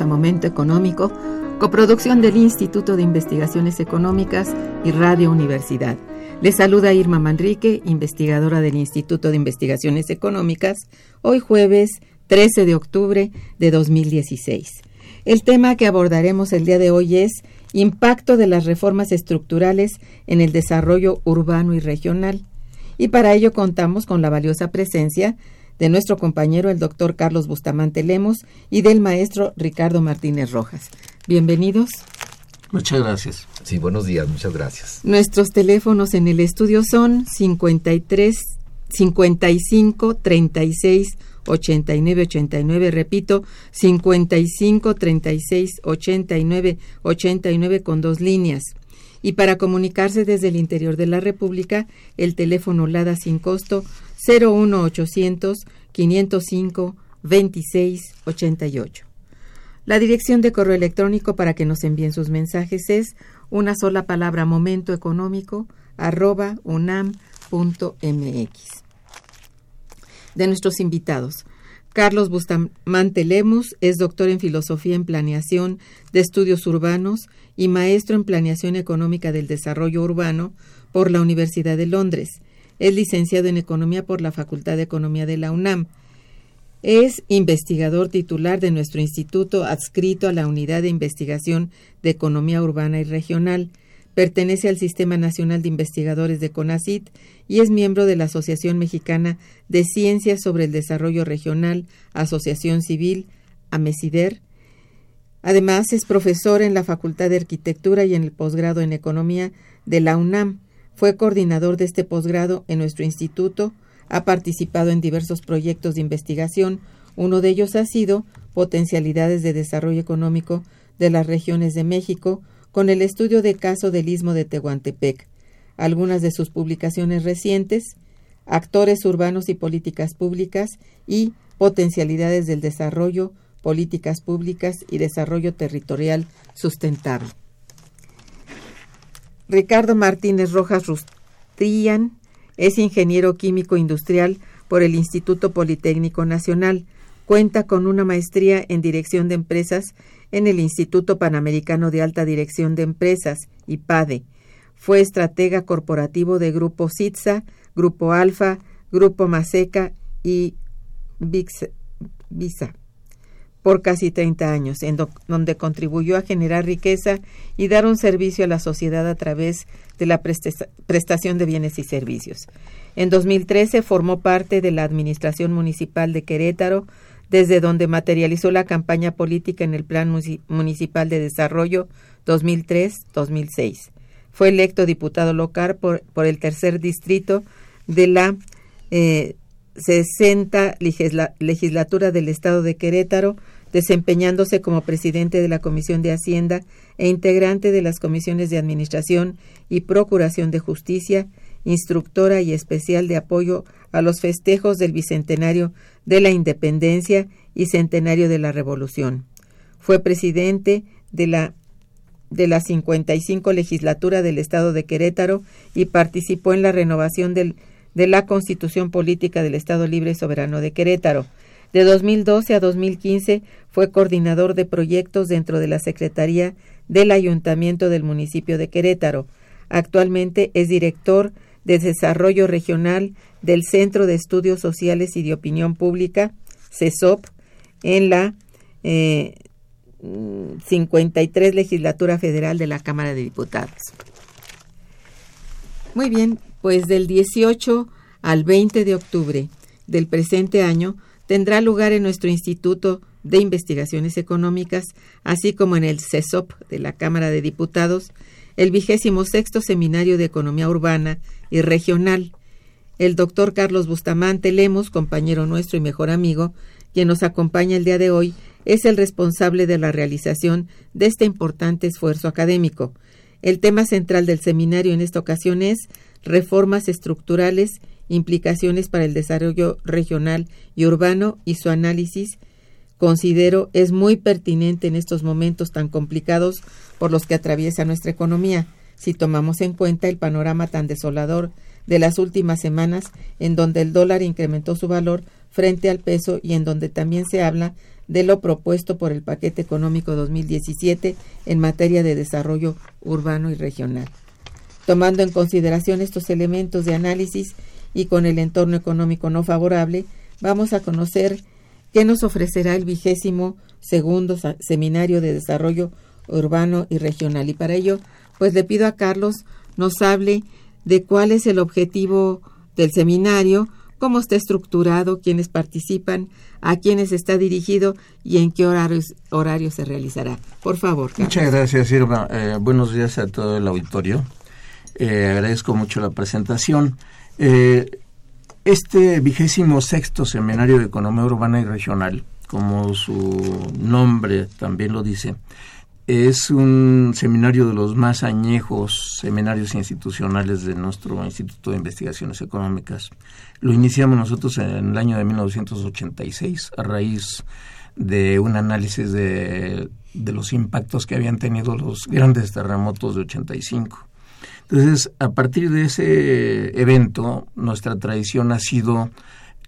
A Momento Económico, coproducción del Instituto de Investigaciones Económicas y Radio Universidad. Les saluda Irma Manrique, investigadora del Instituto de Investigaciones Económicas, hoy jueves 13 de octubre de 2016. El tema que abordaremos el día de hoy es impacto de las reformas estructurales en el desarrollo urbano y regional. Y para ello contamos con la valiosa presencia de nuestro compañero el doctor Carlos Bustamante Lemos y del maestro Ricardo Martínez Rojas. Bienvenidos. Muchas gracias. Sí, buenos días, muchas gracias. Nuestros teléfonos en el estudio son 53 55 36 89 89, repito, 55 36 89 89 con dos líneas. Y para comunicarse desde el interior de la República, el teléfono LADA sin costo 01800 505 2688. La dirección de correo electrónico para que nos envíen sus mensajes es una sola palabra momento económico arroba. De nuestros invitados, Carlos Bustamante Lemus es doctor en Filosofía en Planeación de Estudios Urbanos y maestro en Planeación Económica del Desarrollo Urbano por la Universidad de Londres es licenciado en Economía por la Facultad de Economía de la UNAM. Es investigador titular de nuestro instituto adscrito a la Unidad de Investigación de Economía Urbana y Regional. Pertenece al Sistema Nacional de Investigadores de CONACIT y es miembro de la Asociación Mexicana de Ciencias sobre el Desarrollo Regional, Asociación Civil, AMESIDER. Además, es profesor en la Facultad de Arquitectura y en el posgrado en Economía de la UNAM. Fue coordinador de este posgrado en nuestro instituto, ha participado en diversos proyectos de investigación, uno de ellos ha sido Potencialidades de Desarrollo Económico de las Regiones de México, con el estudio de caso del Istmo de Tehuantepec. Algunas de sus publicaciones recientes, Actores Urbanos y Políticas Públicas y Potencialidades del Desarrollo, Políticas Públicas y Desarrollo Territorial Sustentable. Ricardo Martínez Rojas Rustrian es ingeniero químico industrial por el Instituto Politécnico Nacional. Cuenta con una maestría en dirección de empresas en el Instituto Panamericano de Alta Dirección de Empresas, IPADE. Fue estratega corporativo de Grupo CITSA, Grupo Alfa, Grupo Maseca y Visa por casi 30 años, en donde contribuyó a generar riqueza y dar un servicio a la sociedad a través de la prestación de bienes y servicios. En 2013 formó parte de la Administración Municipal de Querétaro, desde donde materializó la campaña política en el Plan Municipal de Desarrollo 2003-2006. Fue electo diputado local por, por, el tercer distrito de la eh, 60 legislatura del Estado de Querétaro, desempeñándose como presidente de la Comisión de Hacienda e integrante de las comisiones de Administración y Procuración de Justicia instructora y especial de apoyo a los festejos del Bicentenario de la Independencia y Centenario de la Revolución. Fue presidente de la de la 55 legislatura del Estado de Querétaro y participó en la renovación de la Constitución Política del Estado Libre y Soberano de Querétaro. De 2012 a 2015 fue coordinador de proyectos dentro de la Secretaría del Ayuntamiento del municipio de Querétaro. Actualmente es director de Desarrollo Regional del Centro de Estudios Sociales y de Opinión Pública, CESOP, en la 53 mm, Legislatura Federal de la Cámara de Diputados. Muy bien, pues del 18 al 20 de octubre del presente año tendrá lugar en nuestro Instituto de Investigaciones Económicas, así como en el CESOP de la Cámara de Diputados, el vigésimo sexto Seminario de Economía Urbana y Regional. El doctor Carlos Bustamante Lemos, compañero nuestro y mejor amigo, quien nos acompaña el día de hoy, es el responsable de la realización de este importante esfuerzo académico. El tema central del seminario en esta ocasión es reformas estructurales, implicaciones para el desarrollo regional y urbano y su análisis considero es muy pertinente en estos momentos tan complicados por los que atraviesa nuestra economía, si tomamos en cuenta el panorama tan desolador de las últimas semanas en donde el dólar incrementó su valor frente al peso y en donde también se habla de lo propuesto por el paquete económico 2017 en materia de desarrollo urbano y regional. Tomando en consideración estos elementos de análisis y con el entorno económico no favorable, vamos a conocer qué nos ofrecerá el vigésimo segundo Seminario de Desarrollo Urbano y Regional. Y para ello, pues le pido a Carlos nos hable de cuál es el objetivo del seminario, cómo está estructurado, quiénes participan, a quiénes está dirigido y en qué horarios, horario se realizará. Por favor. Muchas gracias, Irma. Eh, buenos días a todo el auditorio. Eh, agradezco mucho la presentación. Eh, este vigésimo sexto Seminario de Economía Urbana y Regional, como su nombre también lo dice, es un seminario de los más añejos seminarios institucionales de nuestro Instituto de Investigaciones Económicas. Lo iniciamos nosotros en el año de 1986 a raíz de un análisis de, de los impactos que habían tenido los grandes terremotos de 85. Entonces, a partir de ese evento, nuestra tradición ha sido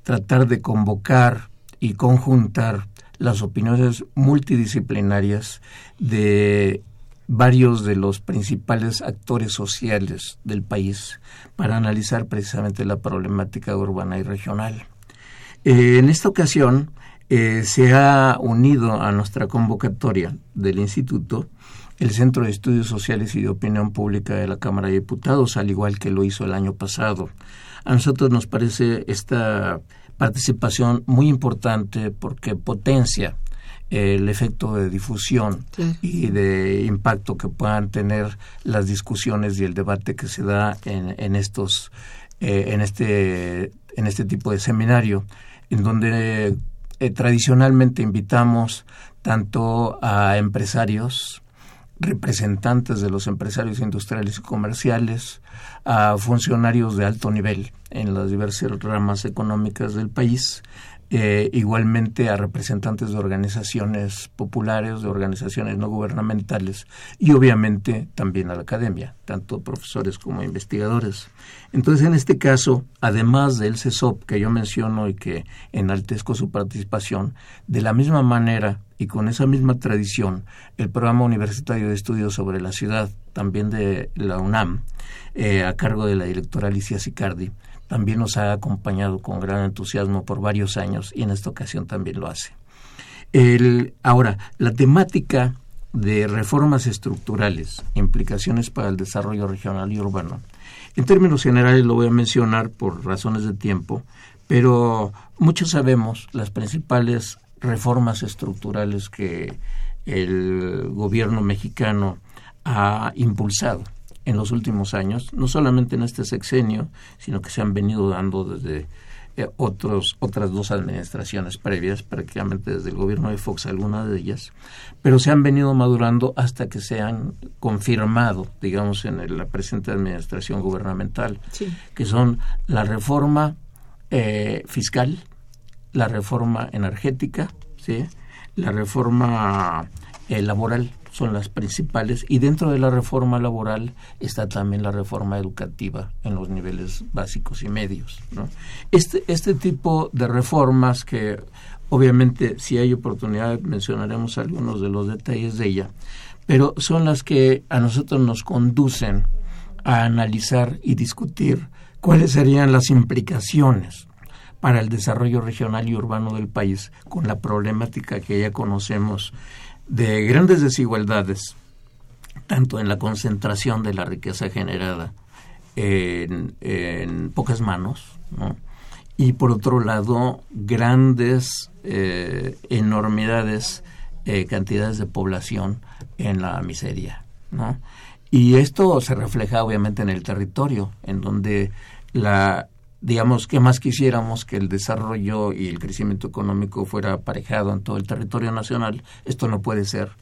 tratar de convocar y conjuntar las opiniones multidisciplinarias de varios de los principales actores sociales del país para analizar precisamente la problemática urbana y regional. Eh, en esta ocasión eh, se ha unido a nuestra convocatoria del instituto el Centro de Estudios Sociales y de Opinión Pública de la Cámara de Diputados, al igual que lo hizo el año pasado. A nosotros nos parece esta participación muy importante porque potencia el efecto de difusión y de impacto que puedan tener las discusiones y el debate que se da en, estos eh, en este en este tipo de seminario en donde eh, tradicionalmente invitamos tanto a empresarios representantes de los empresarios industriales y comerciales, a funcionarios de alto nivel en las diversas ramas económicas del país, eh, igualmente a representantes de organizaciones populares, de organizaciones no gubernamentales y obviamente también a la academia, tanto profesores como investigadores. Entonces, en este caso, además del CESOP que yo menciono y que enaltezco su participación, de la misma manera y con esa misma tradición, el programa universitario de estudios sobre la ciudad, también de la UNAM, eh, a cargo de la directora Alicia Sicardi, también nos ha acompañado con gran entusiasmo por varios años y en esta ocasión también lo hace. El, ahora, la temática de reformas estructurales, implicaciones para el desarrollo regional y urbano. En términos generales lo voy a mencionar por razones de tiempo, pero muchos sabemos las principales reformas estructurales que el gobierno mexicano ha impulsado en los últimos años, no solamente en este sexenio, sino que se han venido dando desde eh, otros, otras dos administraciones previas, prácticamente desde el gobierno de Fox, algunas de ellas, pero se han venido madurando hasta que se han confirmado, digamos, en la presente administración gubernamental, que son la reforma eh, fiscal, la reforma energética, ¿sí? la reforma eh, laboral son las principales y dentro de la reforma laboral está también la reforma educativa en los niveles básicos y medios. Este, este tipo de reformas que obviamente si hay oportunidad mencionaremos algunos de los detalles de ella, pero son las que a nosotros nos conducen a analizar y discutir cuáles serían las implicaciones para el desarrollo regional y urbano del país con la problemática que ya conocemos de grandes desigualdades, tanto en la concentración de la riqueza generada en, pocas manos, y por otro lado, grandes eh, enormidades, eh, cantidades de población en la miseria. Y esto se refleja obviamente en el territorio, en donde la digamos, que más quisiéramos que el desarrollo y el crecimiento económico fuera aparejado en todo el territorio nacional. Esto no puede ser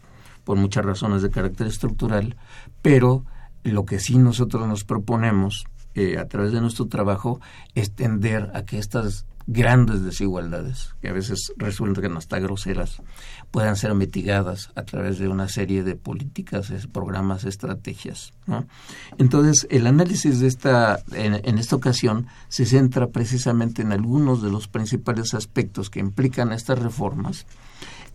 por muchas razones de carácter estructural, pero lo que sí nosotros nos proponemos eh, a través de nuestro trabajo es tender a que estas grandes desigualdades, que a veces resultan hasta groseras, puedan ser mitigadas a través de una serie de políticas, programas, estrategias. Entonces, el análisis de esta, en, esta ocasión se centra precisamente en algunos de los principales aspectos que implican estas reformas.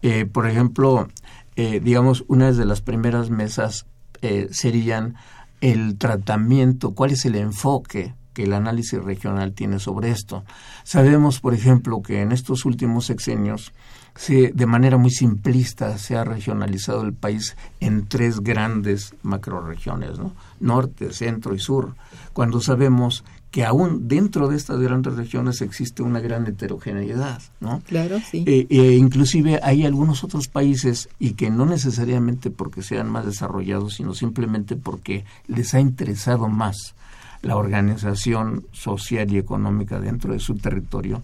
Eh, por ejemplo, eh, digamos, una de las primeras mesas eh, serían el tratamiento, cuál es el enfoque que el análisis regional tiene sobre esto. Sabemos, por ejemplo, que en estos últimos sexenios se, de manera muy simplista se ha regionalizado el país en tres grandes macroregiones, ¿no? norte, centro y sur, cuando sabemos que aún dentro de estas grandes regiones existe una gran heterogeneidad, ¿no? Claro, sí. Eh, eh, inclusive hay algunos otros países y que no necesariamente porque sean más desarrollados, sino simplemente porque les ha interesado más la organización social y económica dentro de su territorio,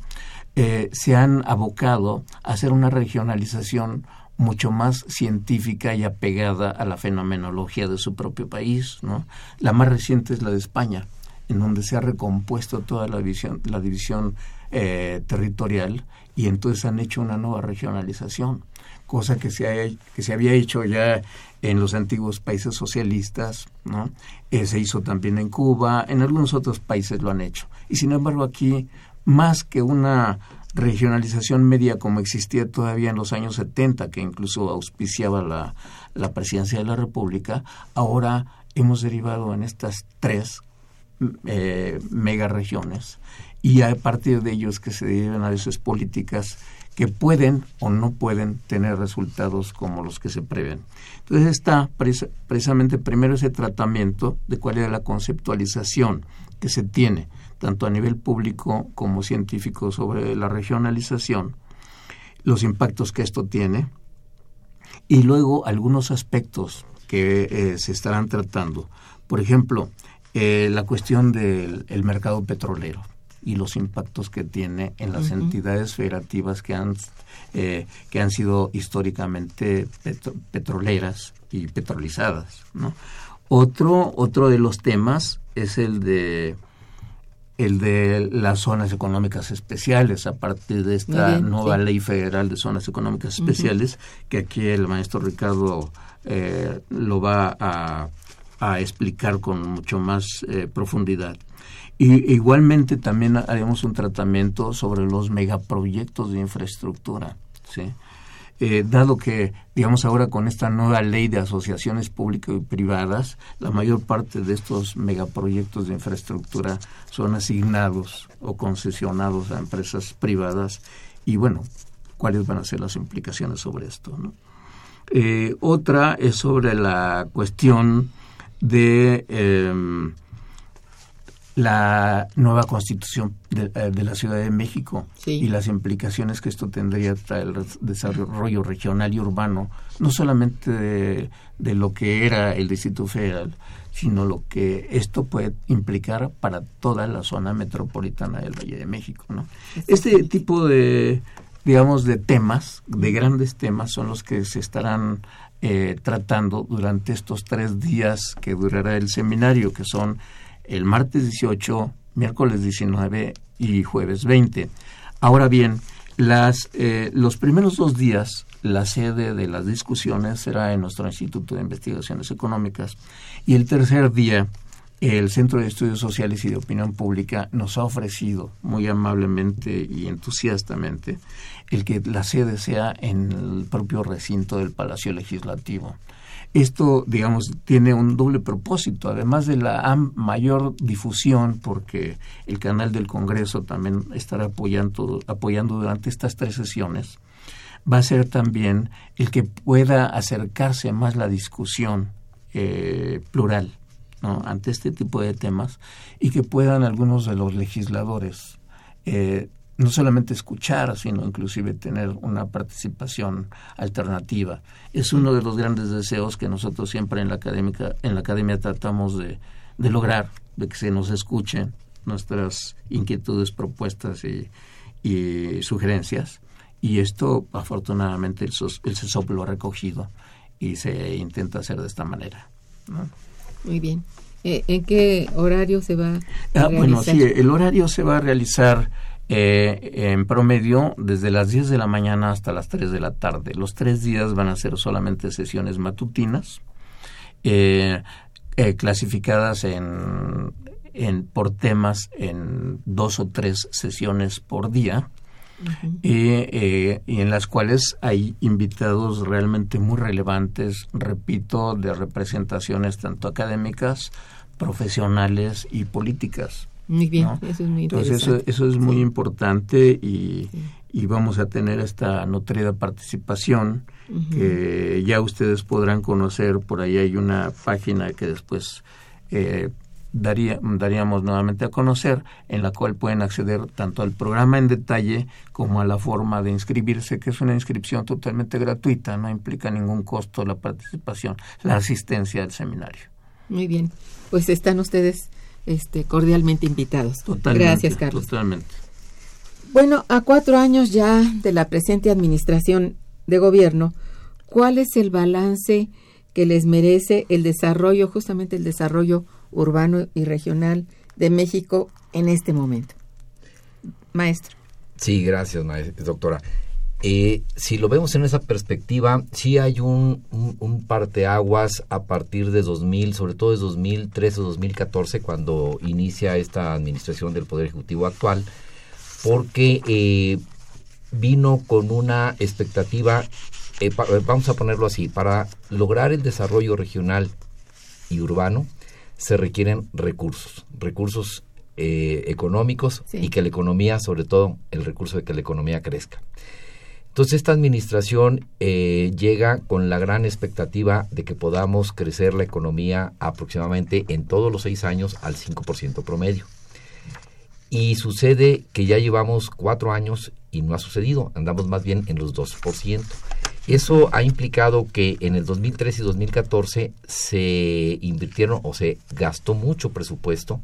eh, se han abocado a hacer una regionalización mucho más científica y apegada a la fenomenología de su propio país. ¿no? La más reciente es la de España, en donde se ha recompuesto toda la división, la división eh, territorial y entonces han hecho una nueva regionalización, cosa que se, que se había hecho ya en los antiguos países socialistas, ¿no? Eh, se hizo también en Cuba, en algunos otros países lo han hecho. Y sin embargo aquí, más que una regionalización media como existía todavía en los años 70, que incluso auspiciaba la, presidencia de la República, ahora hemos derivado en estas tres eh, megaregiones y a partir de ellos que se derivan a veces políticas que pueden o no pueden tener resultados como los que se prevén. Entonces está precisamente primero ese tratamiento de cuál es la conceptualización que se tiene, tanto a nivel público como científico, sobre la regionalización, los impactos que esto tiene, y luego algunos aspectos que eh, se estarán tratando. Por ejemplo, eh, la cuestión del mercado petrolero y los impactos que tiene en las entidades federativas que han, eh, que han sido históricamente petroleras y petrolizadas. ¿no? Otro, otro de los temas es el de el de las zonas económicas especiales a partir de esta nueva ley federal de zonas económicas especiales que aquí el maestro Ricardo eh, lo va a, a, explicar con mucho más eh, profundidad. Y igualmente también haremos un tratamiento sobre los megaproyectos de infraestructura, ¿sí? Eh, dado que, digamos ahora con esta nueva ley de asociaciones públicas y privadas, la mayor parte de estos megaproyectos de infraestructura son asignados o concesionados a empresas privadas y bueno, cuáles van a ser las implicaciones sobre esto. Eh, otra es sobre la cuestión de em, la nueva constitución de, eh, la Ciudad de México y las implicaciones que esto tendría para el desarrollo regional y urbano, no solamente de, lo que era el Distrito Federal, sino lo que esto puede implicar para toda la zona metropolitana del Valle de México. ¿no? Este tipo de, digamos, de temas, de grandes temas, son los que se estarán eh, tratando durante estos tres días que durará el seminario, que son el martes 18, miércoles 19 y jueves 20. Ahora bien, las, eh, los primeros dos días la sede de las discusiones será en nuestro Instituto de Investigaciones Económicas y el tercer día el Centro de Estudios Sociales y de Opinión Pública nos ha ofrecido muy amablemente y entusiastamente el que la sede sea en el propio recinto del Palacio Legislativo. Esto, digamos, tiene un doble propósito, además de la mayor difusión, porque el canal del Congreso también estará apoyando, durante estas tres sesiones, va a ser también el que pueda acercarse más la discusión eh, plural ante este tipo de temas y que puedan algunos de los legisladores eh, no solamente escuchar, sino inclusive tener una participación alternativa. Es uno de los grandes deseos que nosotros siempre en la, académica, en la academia tratamos de, lograr, de que se nos escuchen nuestras inquietudes, propuestas y, sugerencias. Y esto, afortunadamente, el, el CESOP lo ha recogido y se intenta hacer de esta manera. Muy bien. Eh, ¿En qué horario se va a ah, Bueno, sí, el horario se va a realizar eh, en promedio desde las 10 de la mañana hasta las 3 de la tarde. Los tres días van a ser solamente sesiones matutinas, eh, eh, clasificadas en, en, por temas en dos o tres sesiones por día. y, y, en las cuales hay invitados realmente muy relevantes, repito, de representaciones tanto académicas, profesionales y políticas. Muy bien, eso es muy Entonces eso, es muy importante y, vamos a tener esta nutrida participación que ya ustedes podrán conocer. Por ahí hay una página que después eh, daría, daríamos nuevamente a conocer, en la cual pueden acceder tanto al programa en detalle como a la forma de inscribirse, que es una inscripción totalmente gratuita, no implica ningún costo la participación, la asistencia al seminario. Muy bien, pues están ustedes este, cordialmente invitados. Gracias, Carlos. Totalmente. Bueno, a cuatro años ya de la presente administración de gobierno, ¿cuál es el balance que les merece el desarrollo, justamente el desarrollo urbano y regional de México en este momento? Maestro. Sí, gracias, doctora. Eh, si lo vemos en esa perspectiva, sí hay un, un, parteaguas a partir de 2000, sobre todo de 2013 o 2014, cuando inicia esta administración del Poder Ejecutivo actual, porque eh, vino con una expectativa, eh, vamos a ponerlo así, para lograr el desarrollo regional y urbano se requieren recursos, recursos económicos y que la economía, sobre todo el recurso de que la economía crezca. Entonces esta administración eh, llega con la gran expectativa de que podamos crecer la economía aproximadamente en todos los seis años al 5% promedio. Y sucede que ya llevamos cuatro años y no ha sucedido, andamos más bien en los 2%. Eso ha implicado que en el 2013 y 2014 se invirtieron o se gastó mucho presupuesto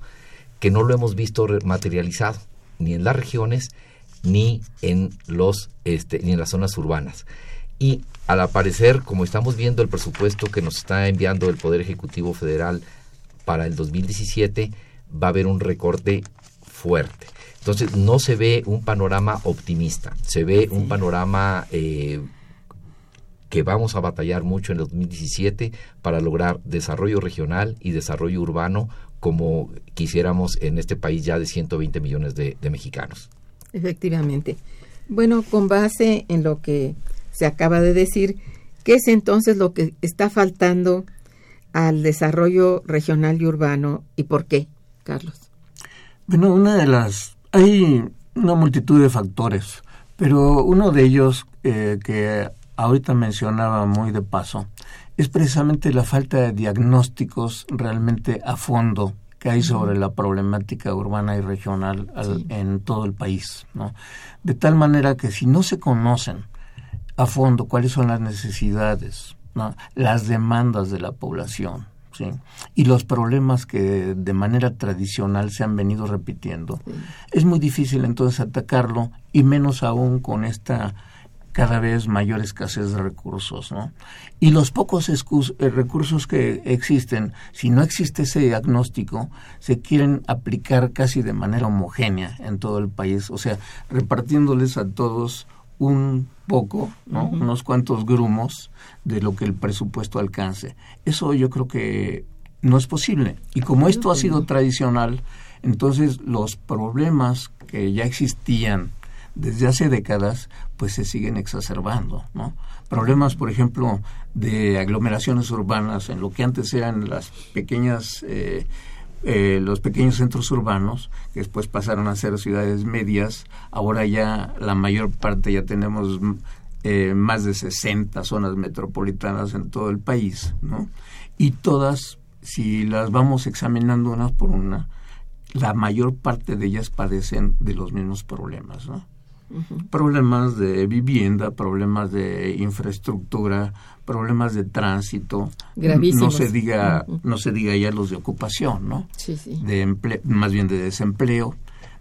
que no lo hemos visto materializado, ni en las regiones, ni en los este, ni en las zonas urbanas. Y al aparecer, como estamos viendo el presupuesto que nos está enviando el Poder Ejecutivo Federal para el 2017, va a haber un recorte fuerte. Entonces no se ve un panorama optimista, se ve un panorama eh, que vamos a batallar mucho en el 2017 para lograr desarrollo regional y desarrollo urbano como quisiéramos en este país ya de 120 millones de mexicanos. Efectivamente. Bueno, con base en lo que se acaba de decir, ¿qué es entonces lo que está faltando al desarrollo regional y urbano y por qué, Carlos? Bueno, una de las... Hay una multitud de factores, pero uno de ellos eh, que ahorita mencionaba muy de paso es precisamente la falta de diagnósticos realmente a fondo que hay sobre la problemática urbana y regional en todo el país, ¿no? De tal manera que si no se conocen a fondo cuáles son las necesidades, las demandas de la población, ¿sí? y los problemas que de manera tradicional se han venido repitiendo, es muy difícil entonces atacarlo y menos aún con esta cada vez mayor escasez de recursos, ¿no? Y los pocos eh, recursos que existen, si no existe ese diagnóstico, se quieren aplicar casi de manera homogénea en todo el país, o sea, repartiéndoles a todos un poco, ¿no? unos cuantos grumos de lo que el presupuesto alcance. Eso yo creo que no es posible. Y como esto ha sido tradicional, entonces los problemas que ya existían desde hace décadas, pues se siguen exacerbando, ¿no? Problemas, por ejemplo, de aglomeraciones urbanas en lo que antes eran las pequeñas eh, eh, los pequeños centros urbanos, que después pasaron a ser ciudades medias, ahora ya la mayor parte ya tenemos eh, más de 60 zonas metropolitanas en todo el país, ¿no? Y todas, si las vamos examinando una por una, la mayor parte de ellas padecen de los mismos problemas, ¿no? Problemas de vivienda, problemas de infraestructura, problemas de tránsito, no se diga no se diga ya los de ocupación, ¿no? De más bien de desempleo,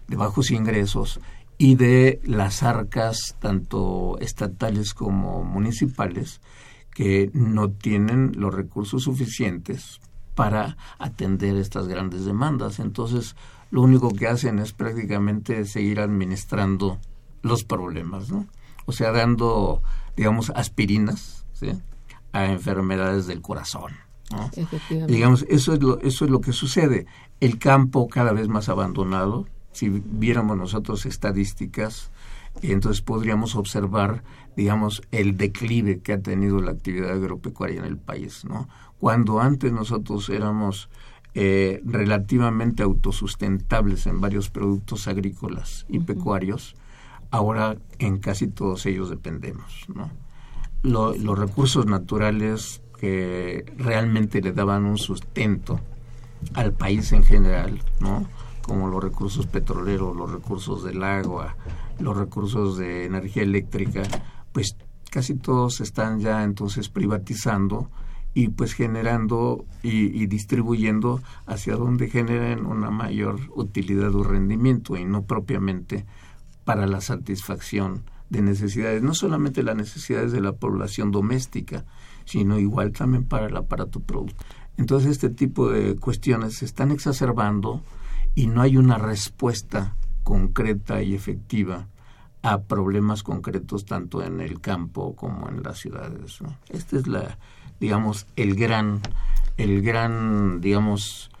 de bajos ingresos y de las arcas tanto estatales como municipales que no tienen los recursos suficientes para atender estas grandes demandas. Entonces, lo único que hacen es prácticamente seguir administrando los problemas, ¿no? O sea, dando, digamos, aspirinas a enfermedades del corazón. ¿no? Digamos, eso es, lo, eso es lo que sucede. El campo cada vez más abandonado. Si viéramos nosotros estadísticas, entonces podríamos observar, digamos, el declive que ha tenido la actividad agropecuaria en el país, ¿no? Cuando antes nosotros éramos eh, relativamente autosustentables en varios productos agrícolas y pecuarios, ahora en casi todos ellos dependemos. ¿no? los recursos naturales que realmente le daban un sustento al país en general, ¿no? como los recursos petroleros, los recursos del agua, los recursos de energía eléctrica, pues casi todos están ya entonces privatizando y pues generando y, y, distribuyendo hacia donde generen una mayor utilidad o rendimiento y no propiamente para la satisfacción de necesidades, no solamente las necesidades de la población doméstica, sino igual también para el aparato productivo. Entonces este tipo de cuestiones se están exacerbando y no hay una respuesta concreta y efectiva a problemas concretos tanto en el campo como en las ciudades. Este es la, digamos, el gran, el gran, digamos,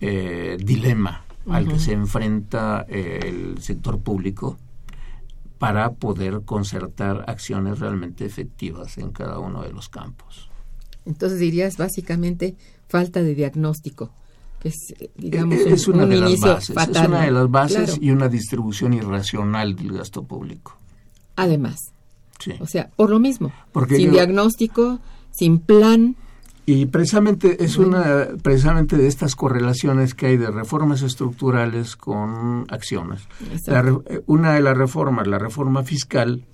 eh, dilema al que se enfrenta el sector público para poder concertar acciones realmente efectivas en cada uno de los campos. Entonces dirías básicamente falta de diagnóstico, que es, digamos, es, una, de las bases, es una de las bases y una distribución irracional del gasto público. Además, o sea, por lo mismo, sin diagnóstico, sin plan, y precisamente es una precisamente de estas correlaciones que hay de reformas estructurales con acciones. Eh, una de las reformas, la reforma fiscal,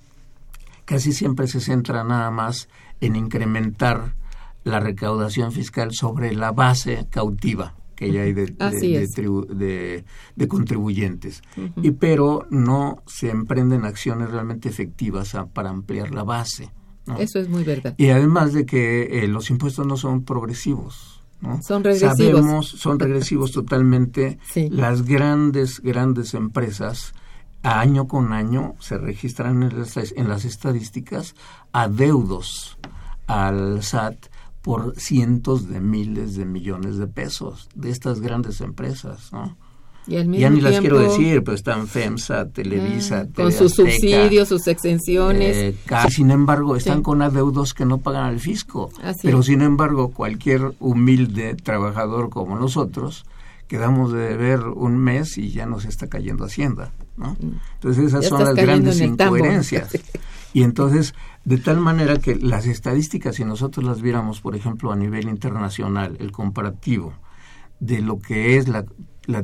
casi siempre se centra nada más en incrementar la recaudación fiscal sobre la base cautiva que ya hay de, de, contribuyentes. y pero no se emprenden acciones realmente efectivas para ampliar la base. Eso es muy verdad. Y además de que eh, los impuestos no son progresivos. ¿no? Son regresivos. Sabemos, son regresivos totalmente. Las grandes, grandes empresas, año con año, se registran en las, en las estadísticas adeudos al SAT por cientos de miles de millones de pesos de estas grandes empresas, ¿no? Ya ni las quiero decir, pero están FEMSA, Televisa, ah, con sus subsidios, sus exenciones. Eh, sin embargo, están con adeudos que no pagan al fisco. pero sin embargo, cualquier humilde trabajador como nosotros quedamos de ver un mes y ya nos está cayendo Hacienda. ¿no? Mm. Entonces esas son las grandes incoherencias. y entonces, de tal manera que las estadísticas, si nosotros las viéramos, por ejemplo, a nivel internacional, el comparativo, de lo que es la,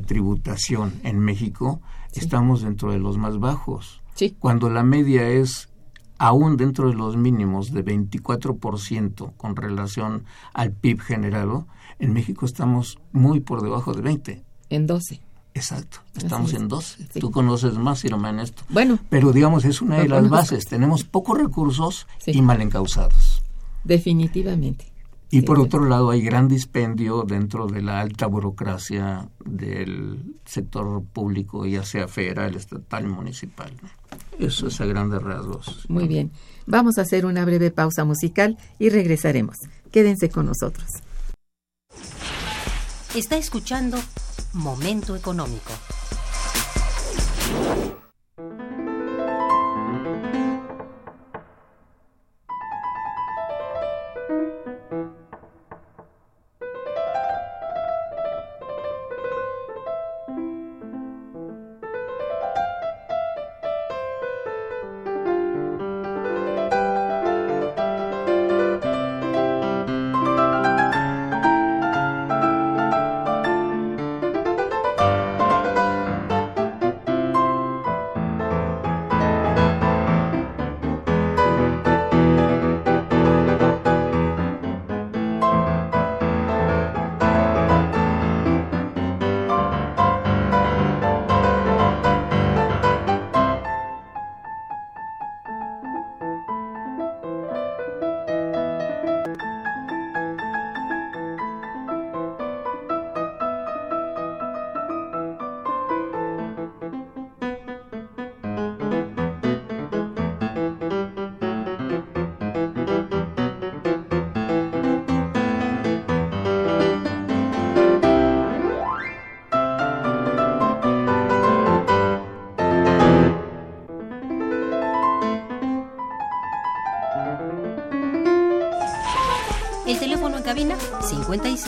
tributación en México, estamos dentro de los más bajos. Sí. Cuando la media es aún dentro de los mínimos de 24% con relación al PIB generado, en México estamos muy por debajo de 20. En 12. Exacto, estamos en 12. Tú conoces más, Irma, en esto. Bueno. Pero digamos, es una de las bases. Tenemos pocos recursos y mal encausados. Definitivamente. Y por otro lado, hay gran dispendio dentro de la alta burocracia del sector público, ya sea federal, estatal municipal. Eso es a grandes rasgos. Muy bien. Vamos a hacer una breve pausa musical y regresaremos. Quédense con nosotros. Está escuchando Momento Económico.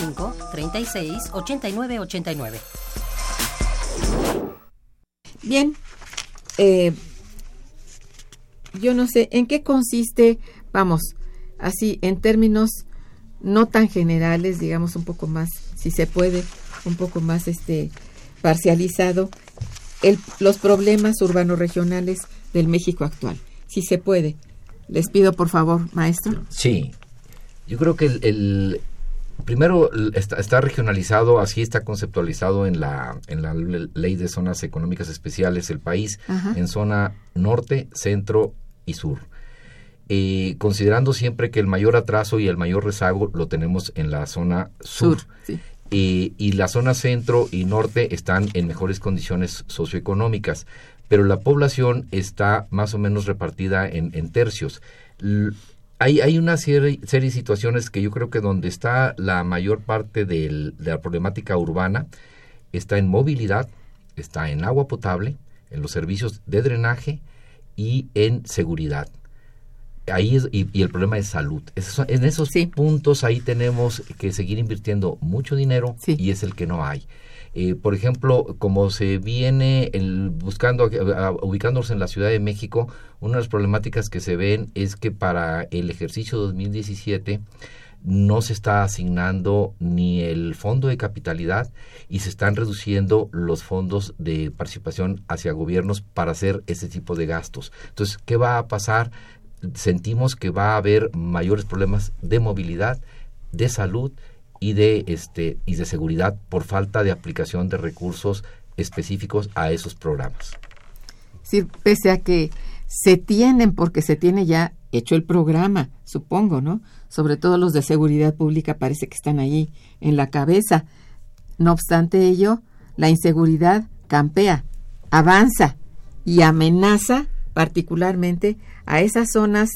55 36 89 89. Bien, eh, yo no sé en qué consiste, vamos, así en términos no tan generales, digamos un poco más, si se puede, un poco más este parcializado, el, los problemas urbanos regionales del México actual, si se puede. Les pido por favor, maestro. Sí, yo creo que el, primero está, regionalizado, así está conceptualizado en la, en la ley de zonas económicas especiales el país, en zona norte, centro y sur. Eh, considerando siempre que el mayor atraso y el mayor rezago lo tenemos en la zona sur. y la zona centro y norte están en mejores condiciones socioeconómicas, pero la población está más o menos repartida en, en tercios hay, una serie, de situaciones que yo creo que donde está la mayor parte de la problemática urbana está en movilidad, está en agua potable, en los servicios de drenaje y en seguridad. Ahí y, el problema es salud. en esos puntos ahí tenemos que seguir invirtiendo mucho dinero y es el que no hay. Eh, por ejemplo, como se viene buscando, ubicándonos en la Ciudad de México, una de las problemáticas que se ven es que para el ejercicio 2017 no se está asignando ni el fondo de capitalidad y se están reduciendo los fondos de participación hacia gobiernos para hacer ese tipo de gastos. Entonces, ¿qué va a pasar? Sentimos que va a haber mayores problemas de movilidad, de salud y de este y de seguridad por falta de aplicación de recursos específicos a esos programas. Sí, pese a que se tienen porque se tiene ya hecho el programa, supongo, ¿no? Sobre todo los de seguridad pública parece que están ahí en la cabeza. No obstante ello, la inseguridad campea, avanza y amenaza particularmente a esas zonas,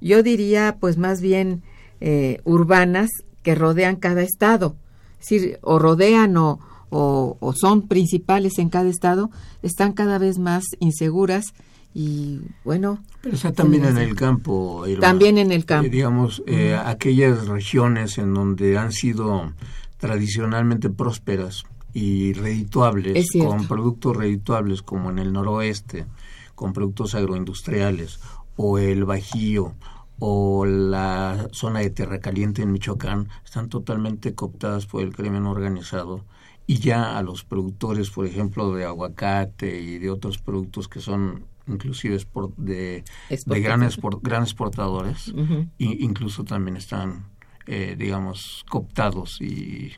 yo diría pues más bien eh, urbanas que rodean cada estado, es decir, o rodean o, o, son principales en cada estado, están cada vez más inseguras y bueno. Pero está también en el campo. También en el campo. digamos, eh, aquellas regiones en donde han sido tradicionalmente prósperas y redituables, con productos redituables como en el noroeste, con productos agroindustriales, o el Bajío, o la zona de Tierra Caliente en Michoacán están totalmente cooptadas por el crimen organizado y ya a los productores, por ejemplo, de aguacate y de otros productos que son inclusive de, de gran, exportadores, incluso también están, eh, digamos, cooptados y,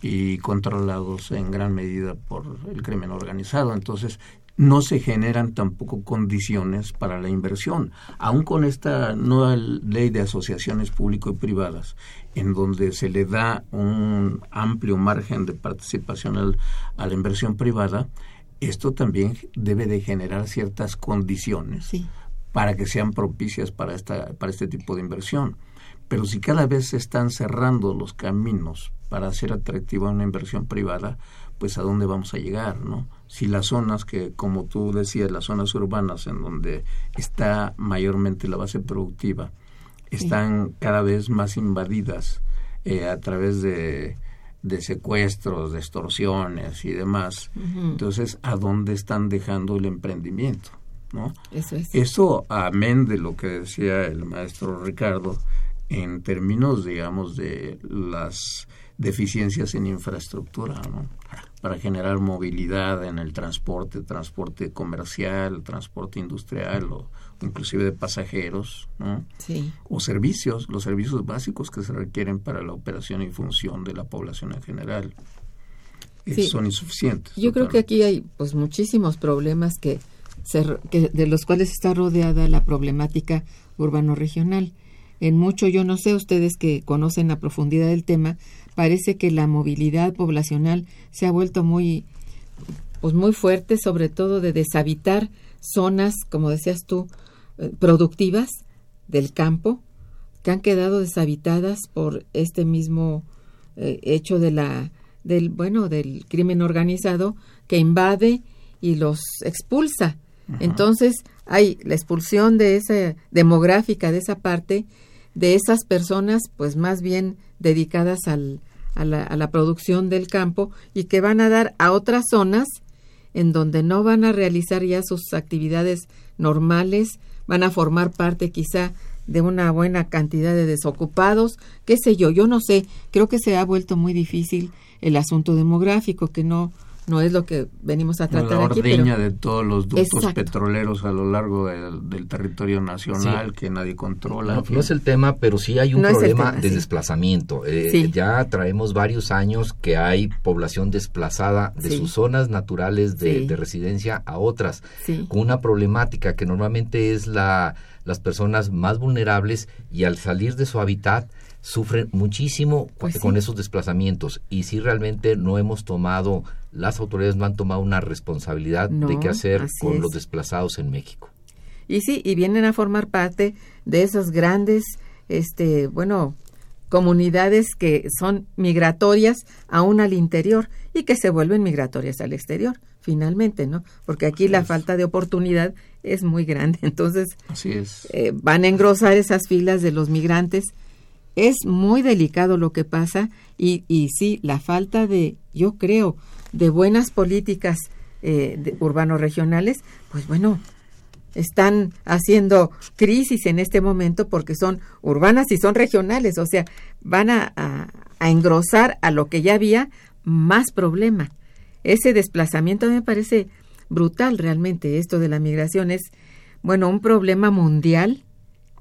y controlados en gran medida por el crimen organizado. Entonces, no se generan tampoco condiciones para la inversión, aun con esta nueva ley de asociaciones público y privadas, en donde se le da un amplio margen de participación a la inversión privada, esto también debe de generar ciertas condiciones para que sean propicias para, esta, para este tipo de inversión. Pero si cada vez se están cerrando los caminos para hacer atractiva una inversión privada, pues a dónde vamos a llegar, ¿no? Si las zonas que, como tú decías, las zonas urbanas en donde está mayormente la base productiva, están cada vez más invadidas eh, a través de de secuestros, de extorsiones y demás. Entonces, ¿a dónde están dejando el emprendimiento? ¿no? Eso es. Eso, amén de lo que decía el maestro Ricardo, en términos, digamos, de las deficiencias en infraestructura, ¿no? Para generar movilidad en el transporte, transporte comercial, transporte industrial o inclusive de pasajeros, ¿no? Sí. O servicios, los servicios básicos que se requieren para la operación y función de la población en general. Eh, son insuficientes. Yo creo que aquí hay pues muchísimos problemas que, que de los cuales está rodeada la problemática urbano-regional. En mucho, yo no sé, ustedes que conocen a profundidad el tema, parece que la movilidad poblacional se ha vuelto muy, pues muy fuerte, sobre todo de deshabitar zonas, como decías tú, eh, productivas del campo que han quedado deshabitadas por este mismo eh, hecho de la del bueno del crimen organizado que invade y los expulsa. Entonces hay la expulsión de esa demográfica de esa parte de esas personas pues más bien dedicadas al, a, la, a la producción del campo y que van a dar a otras zonas en donde no van a realizar ya sus actividades normales, van a formar parte quizá de una buena cantidad de desocupados, qué sé yo, yo no sé, creo que se ha vuelto muy difícil el asunto demográfico, que no no es lo que venimos a tratar la ordeña de todos los ductos petroleros a lo largo del, territorio nacional que nadie controla. No, es el tema, pero sí hay un problema de desplazamiento. Eh, ya traemos varios años que hay población desplazada de sus zonas naturales de, de residencia a otras, con una problemática que normalmente es la las personas más vulnerables y al salir de su hábitat sufren muchísimo pues con esos desplazamientos. Y si realmente no hemos tomado, las autoridades no han tomado una responsabilidad de qué hacer con los desplazados en México. Y sí, y vienen a formar parte de esas grandes, este, bueno, comunidades que son migratorias aún al interior y que se vuelven migratorias al exterior, finalmente, ¿no? Porque aquí la falta de oportunidad es muy grande, entonces Así es. Eh, van a engrosar esas filas de los migrantes es muy delicado lo que pasa y, y sí, la falta de, yo creo, de buenas políticas eh, urbano-regionales, pues bueno, están haciendo crisis en este momento porque son urbanas y son regionales, o sea, van a, a, engrosar a lo que ya había más problema. Ese desplazamiento me parece brutal realmente, esto de la migración es, bueno, un problema mundial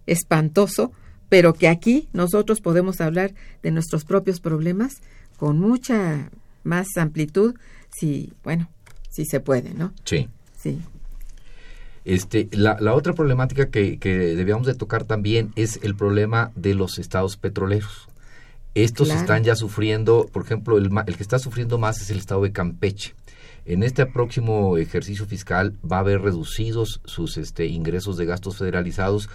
espantoso pero que aquí nosotros podemos hablar de nuestros propios problemas con mucha más amplitud, si, bueno, si se puede, ¿no? Sí. Sí. Este, la, la otra problemática que, que, debíamos de tocar también es el problema de los estados petroleros. Estos están ya sufriendo, por ejemplo, el, el que está sufriendo más es el estado de Campeche. En este próximo ejercicio fiscal va a haber reducidos sus este, ingresos de gastos federalizados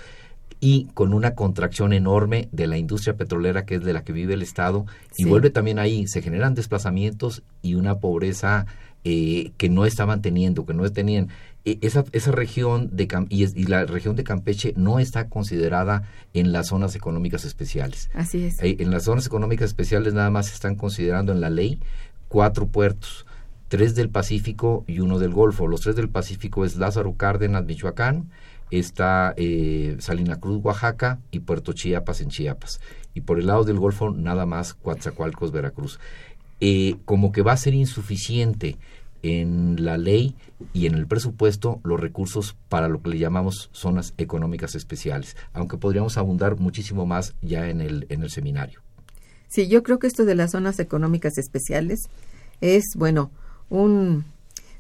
y con una contracción enorme de la industria petrolera que es de la que vive el Estado y vuelve también ahí, se generan desplazamientos y una pobreza eh, que no estaban teniendo, que no tenían. E, esa, esa región de y, y, la región de Campeche no está considerada en las zonas económicas especiales. Así es. Eh, en las zonas económicas especiales nada más se están considerando en la ley cuatro puertos, tres del Pacífico y uno del Golfo. Los tres del Pacífico es Lázaro Cárdenas, Michoacán, está eh, Salina Cruz, Oaxaca, y Puerto Chiapas en Chiapas. Y por el lado del Golfo, nada más Coatzacoalcos, Veracruz. Eh, como que va a ser insuficiente en la ley y en el presupuesto los recursos para lo que le llamamos zonas económicas especiales, aunque podríamos abundar muchísimo más ya en el, en el seminario. Sí, yo creo que esto de las zonas económicas especiales es, bueno, un,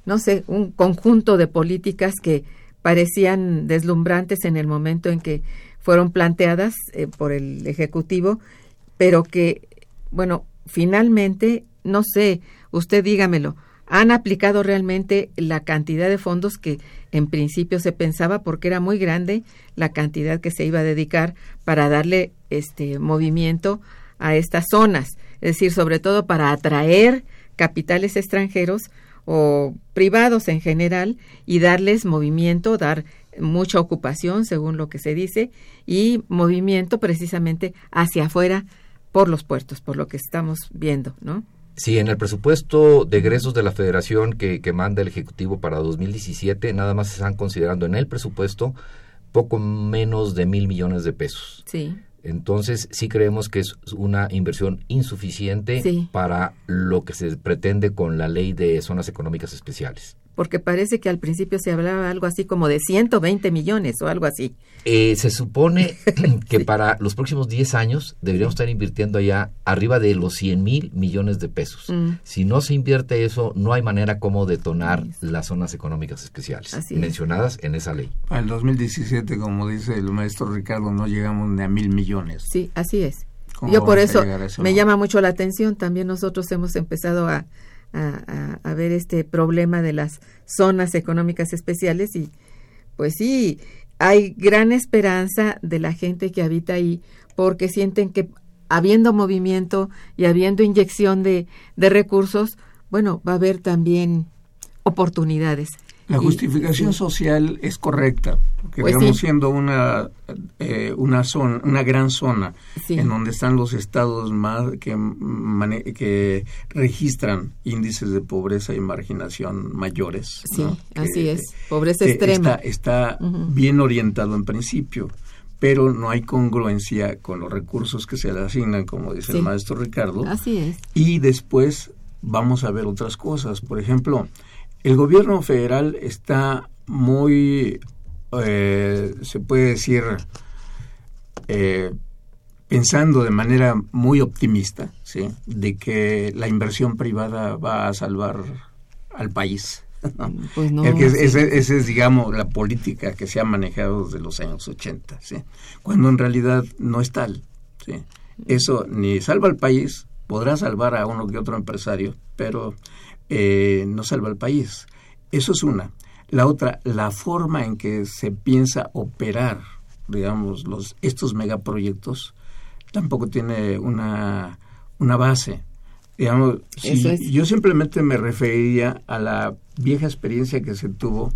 no sé, un conjunto de políticas que parecían deslumbrantes en el momento en que fueron planteadas eh, por el Ejecutivo, pero que, bueno, finalmente, no sé, usted dígamelo, han aplicado realmente la cantidad de fondos que en principio se pensaba porque era muy grande la cantidad que se iba a dedicar para darle este movimiento a estas zonas, es decir, sobre todo para atraer capitales extranjeros o privados en general y darles movimiento, dar mucha ocupación, según lo que se dice, y movimiento precisamente hacia afuera por los puertos, por lo que estamos viendo, ¿no? Sí, en el presupuesto de egresos de la Federación que, que manda el Ejecutivo para 2017, nada más se están considerando en el presupuesto poco menos de mil millones de pesos. Sí. Entonces, sí creemos que es una inversión insuficiente Sí. para lo que se pretende con la ley de zonas económicas especiales. Porque parece que al principio se hablaba algo así como de 120 millones o algo así. Eh, se supone que para los próximos 10 años deberíamos estar invirtiendo allá arriba de los 100 mil millones de pesos. Mm. Si no se invierte eso, no hay manera como detonar las zonas económicas especiales Así es. mencionadas en esa ley. Para el 2017, como dice el maestro Ricardo, no llegamos ni a mil millones. Sí, así es. ¿Cómo Yo por eso? me llama mucho la atención. También nosotros hemos empezado a, a- a- ver este problema de las zonas económicas especiales y pues sí, hay gran esperanza de la gente que habita ahí porque sienten que habiendo movimiento y habiendo inyección de, de recursos, bueno, va a haber también oportunidades. La justificación social es correcta, porque Pues sí. siendo una eh, una zona, una gran zona Sí. en donde están los estados más que mane- que registran índices de pobreza y marginación mayores. Sí, ¿no? así Que- es, pobreza que extrema. Está, bien orientado en principio, pero no hay congruencia con los recursos que se le asignan, como dice Sí. el maestro Ricardo. Así es. Y después vamos a ver otras cosas. Por ejemplo, el gobierno federal está muy, eh, se puede decir, eh, pensando de manera muy optimista, ¿sí? de que la inversión privada va a salvar al país. ¿no? Pues no. Que es- sí. ese- esa es, digamos, la política que se ha manejado desde los años 80, ¿sí? cuando en realidad no es tal. ¿sí? Eso ni salva al país, podrá salvar a uno que otro empresario, pero eh, no salva al país. Eso es una. La otra, la forma en que se piensa operar, digamos, los, estos megaproyectos, tampoco tiene una, una base. Digamos, si Eso es. yo simplemente me referiría a la vieja experiencia que se tuvo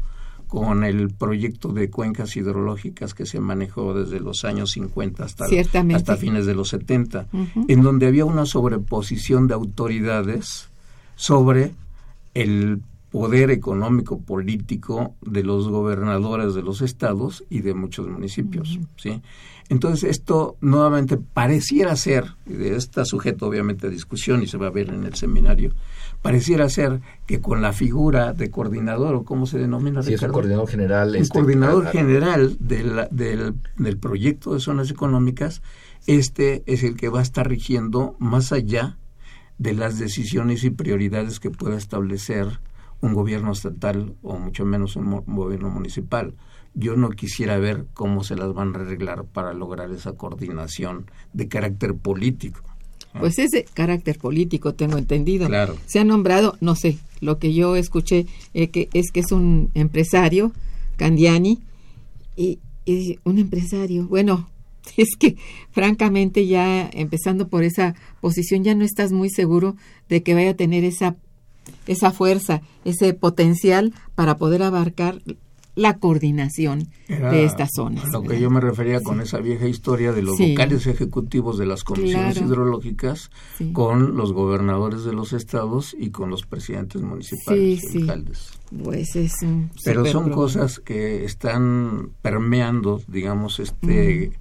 con el proyecto de cuencas hidrológicas que se manejó desde los años 50 hasta, hasta fines de los 70, Ujú. en donde había una sobreposición de autoridades sobre el poder económico político de los gobernadores de los estados y de muchos municipios sí entonces esto nuevamente pareciera ser y de- está sujeto obviamente a discusión y se va a ver en el seminario pareciera ser que con la figura de coordinador o cómo se denomina Sí, es un coordinador general. un este, coordinador a- a- general del, del, del proyecto de zonas económicas, este es el que va a estar rigiendo más allá de las decisiones y prioridades que pueda establecer un gobierno estatal o mucho menos un, mo- un gobierno municipal. Yo no quisiera ver cómo se las van a arreglar para lograr esa coordinación de carácter político. Pues es de carácter político, tengo entendido. Claro. Se ha nombrado, no sé, lo que yo escuché eh, que es que es un empresario, Candiani, y, y un empresario, bueno, es que francamente ya empezando por esa posición ya no estás muy seguro de que vaya a tener esa esa fuerza, ese potencial para poder abarcar la coordinación de estas zonas. A lo que yo me refería con esa vieja historia de los vocales ejecutivos de las comisiones hidrológicas con los gobernadores de los estados y con los presidentes municipales y alcaldes. Pues es Pero son cosas que están permeando, digamos, este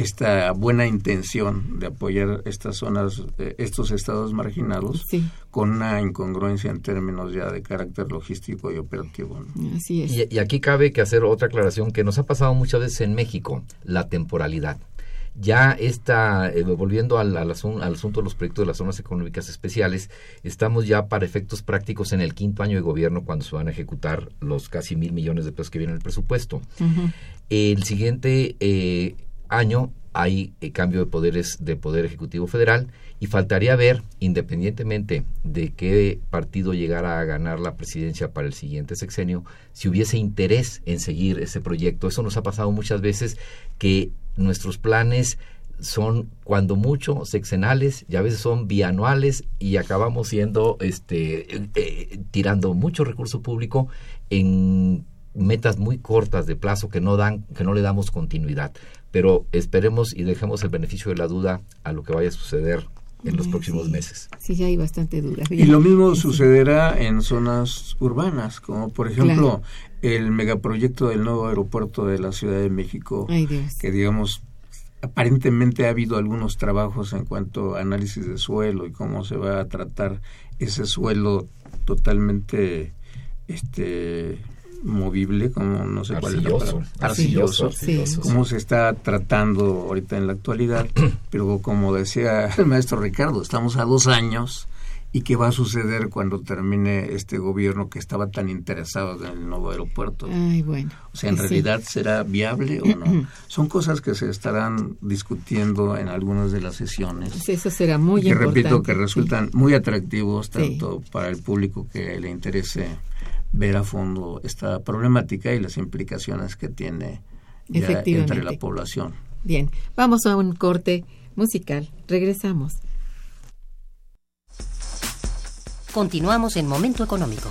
esta buena intención de apoyar estas zonas, eh, estos estados marginados, con una incongruencia en términos ya de carácter logístico y operativo. Así es. Y, aquí cabe que hacer otra aclaración que nos ha pasado muchas veces en México, la temporalidad. Ya está, eh, volviendo al, al, asunto de los proyectos de las zonas económicas especiales, estamos ya para efectos prácticos en el quinto año de gobierno cuando se van a ejecutar los casi mil millones de pesos que vienen en el presupuesto. El siguiente eh, año hay eh, cambio de poderes de Poder Ejecutivo Federal y faltaría ver, independientemente de qué partido llegara a ganar la presidencia para el siguiente sexenio, si hubiese interés en seguir ese proyecto. Eso nos ha pasado muchas veces que nuestros planes son cuando mucho sexenales y a veces son bianuales y acabamos siendo este eh, tirando mucho recurso público en metas muy cortas de plazo que no dan que no le damos continuidad pero esperemos y dejemos el beneficio de la duda a lo que vaya a suceder en los próximos meses. Sí, ya hay bastante duda. Y lo mismo sucederá en zonas urbanas, como por ejemplo el megaproyecto del nuevo aeropuerto de la Ciudad de México, que digamos aparentemente ha habido algunos trabajos en cuanto a análisis de suelo y cómo se va a tratar ese suelo totalmente este movible, como no sé cuál es la palabra, arcilloso, cómo se está tratando ahorita en la actualidad, pero como decía el maestro Ricardo, estamos a dos años y qué va a suceder cuando termine este gobierno que estaba tan interesado en el nuevo aeropuerto. bueno. O sea, ¿en realidad será viable o no? Son cosas que se estarán discutiendo en algunas de las sesiones. Pues eso será muy y repito, que resultan muy atractivos tanto para el público que le interese ver a fondo esta problemática y las implicaciones que tiene entre la población. Bien, vamos a un corte musical. Regresamos. Continuamos en Momento Económico.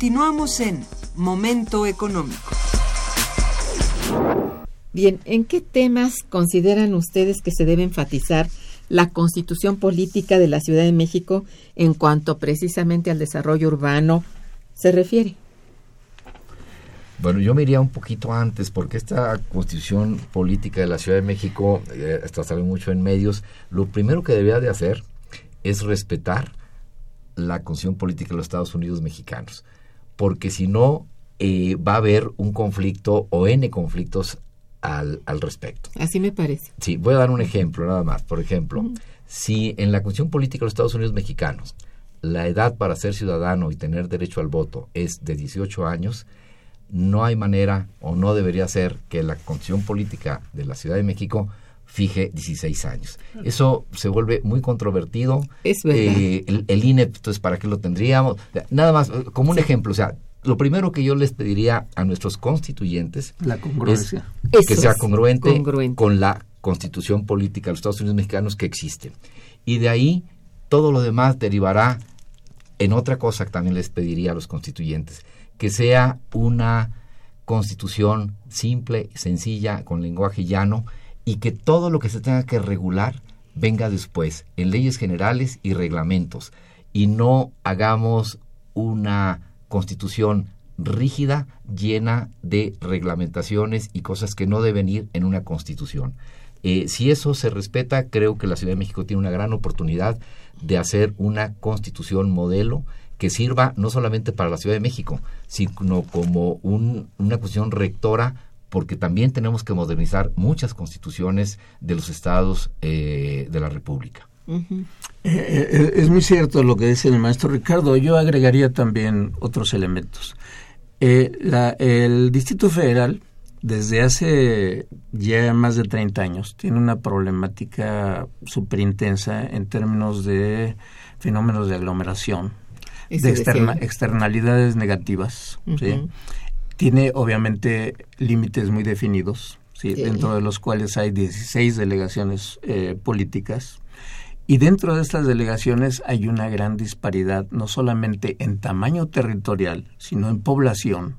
Continuamos en Momento Económico. Bien, ¿en qué temas consideran ustedes que se debe enfatizar la constitución política de la Ciudad de México en cuanto precisamente al desarrollo urbano se refiere. Bueno, yo me iría un poquito antes, porque esta constitución política de la Ciudad de México, eh, está sale mucho en medios, lo primero que debería de hacer es respetar la constitución política de los Estados Unidos mexicanos, porque si no, eh, va a haber un conflicto o N conflictos al, al, respecto. Así me parece. Sí, voy a dar un ejemplo nada más. Por ejemplo, si en la Constitución Política de los Estados Unidos mexicanos la edad para ser ciudadano y tener derecho al voto es de 18 años, no hay manera o no debería ser que la Constitución Política de la Ciudad de México fije 16 años. Eso se vuelve muy controvertido. Es verdad. Eh, el, el, INE, entonces, ¿para qué lo tendríamos? Nada más, como un ejemplo, o sea, lo primero que yo les pediría a nuestros constituyentes la congruencia. es que sea congruente, congruente, con la constitución política de los Estados Unidos mexicanos que existe. Y de ahí todo lo demás derivará en otra cosa que también les pediría a los constituyentes, que sea una constitución simple, sencilla, con lenguaje llano, y que todo lo que se tenga que regular venga después, en leyes generales y reglamentos, y no hagamos una constitución rígida, llena de reglamentaciones y cosas que no deben ir en una constitución. Eh, si eso se respeta, creo que la Ciudad de México tiene una gran oportunidad de hacer una constitución modelo que sirva no solamente para la Ciudad de México, sino como un, una constitución rectora, porque también tenemos que modernizar muchas constituciones de los estados eh, de la República. Uh -huh. eh, es muy cierto lo que dice el maestro Ricardo. Yo agregaría también otros elementos. Eh, la, el Distrito Federal, desde hace ya más de 30 años, tiene una problemática súper intensa en términos de fenómenos de aglomeración, de externa, externalidades negativas. Uh -huh. ¿sí? Tiene obviamente límites muy definidos, ¿sí? Sí. dentro de los cuales hay 16 delegaciones eh, políticas. Y dentro de estas delegaciones hay una gran disparidad, no solamente en tamaño territorial, sino en población.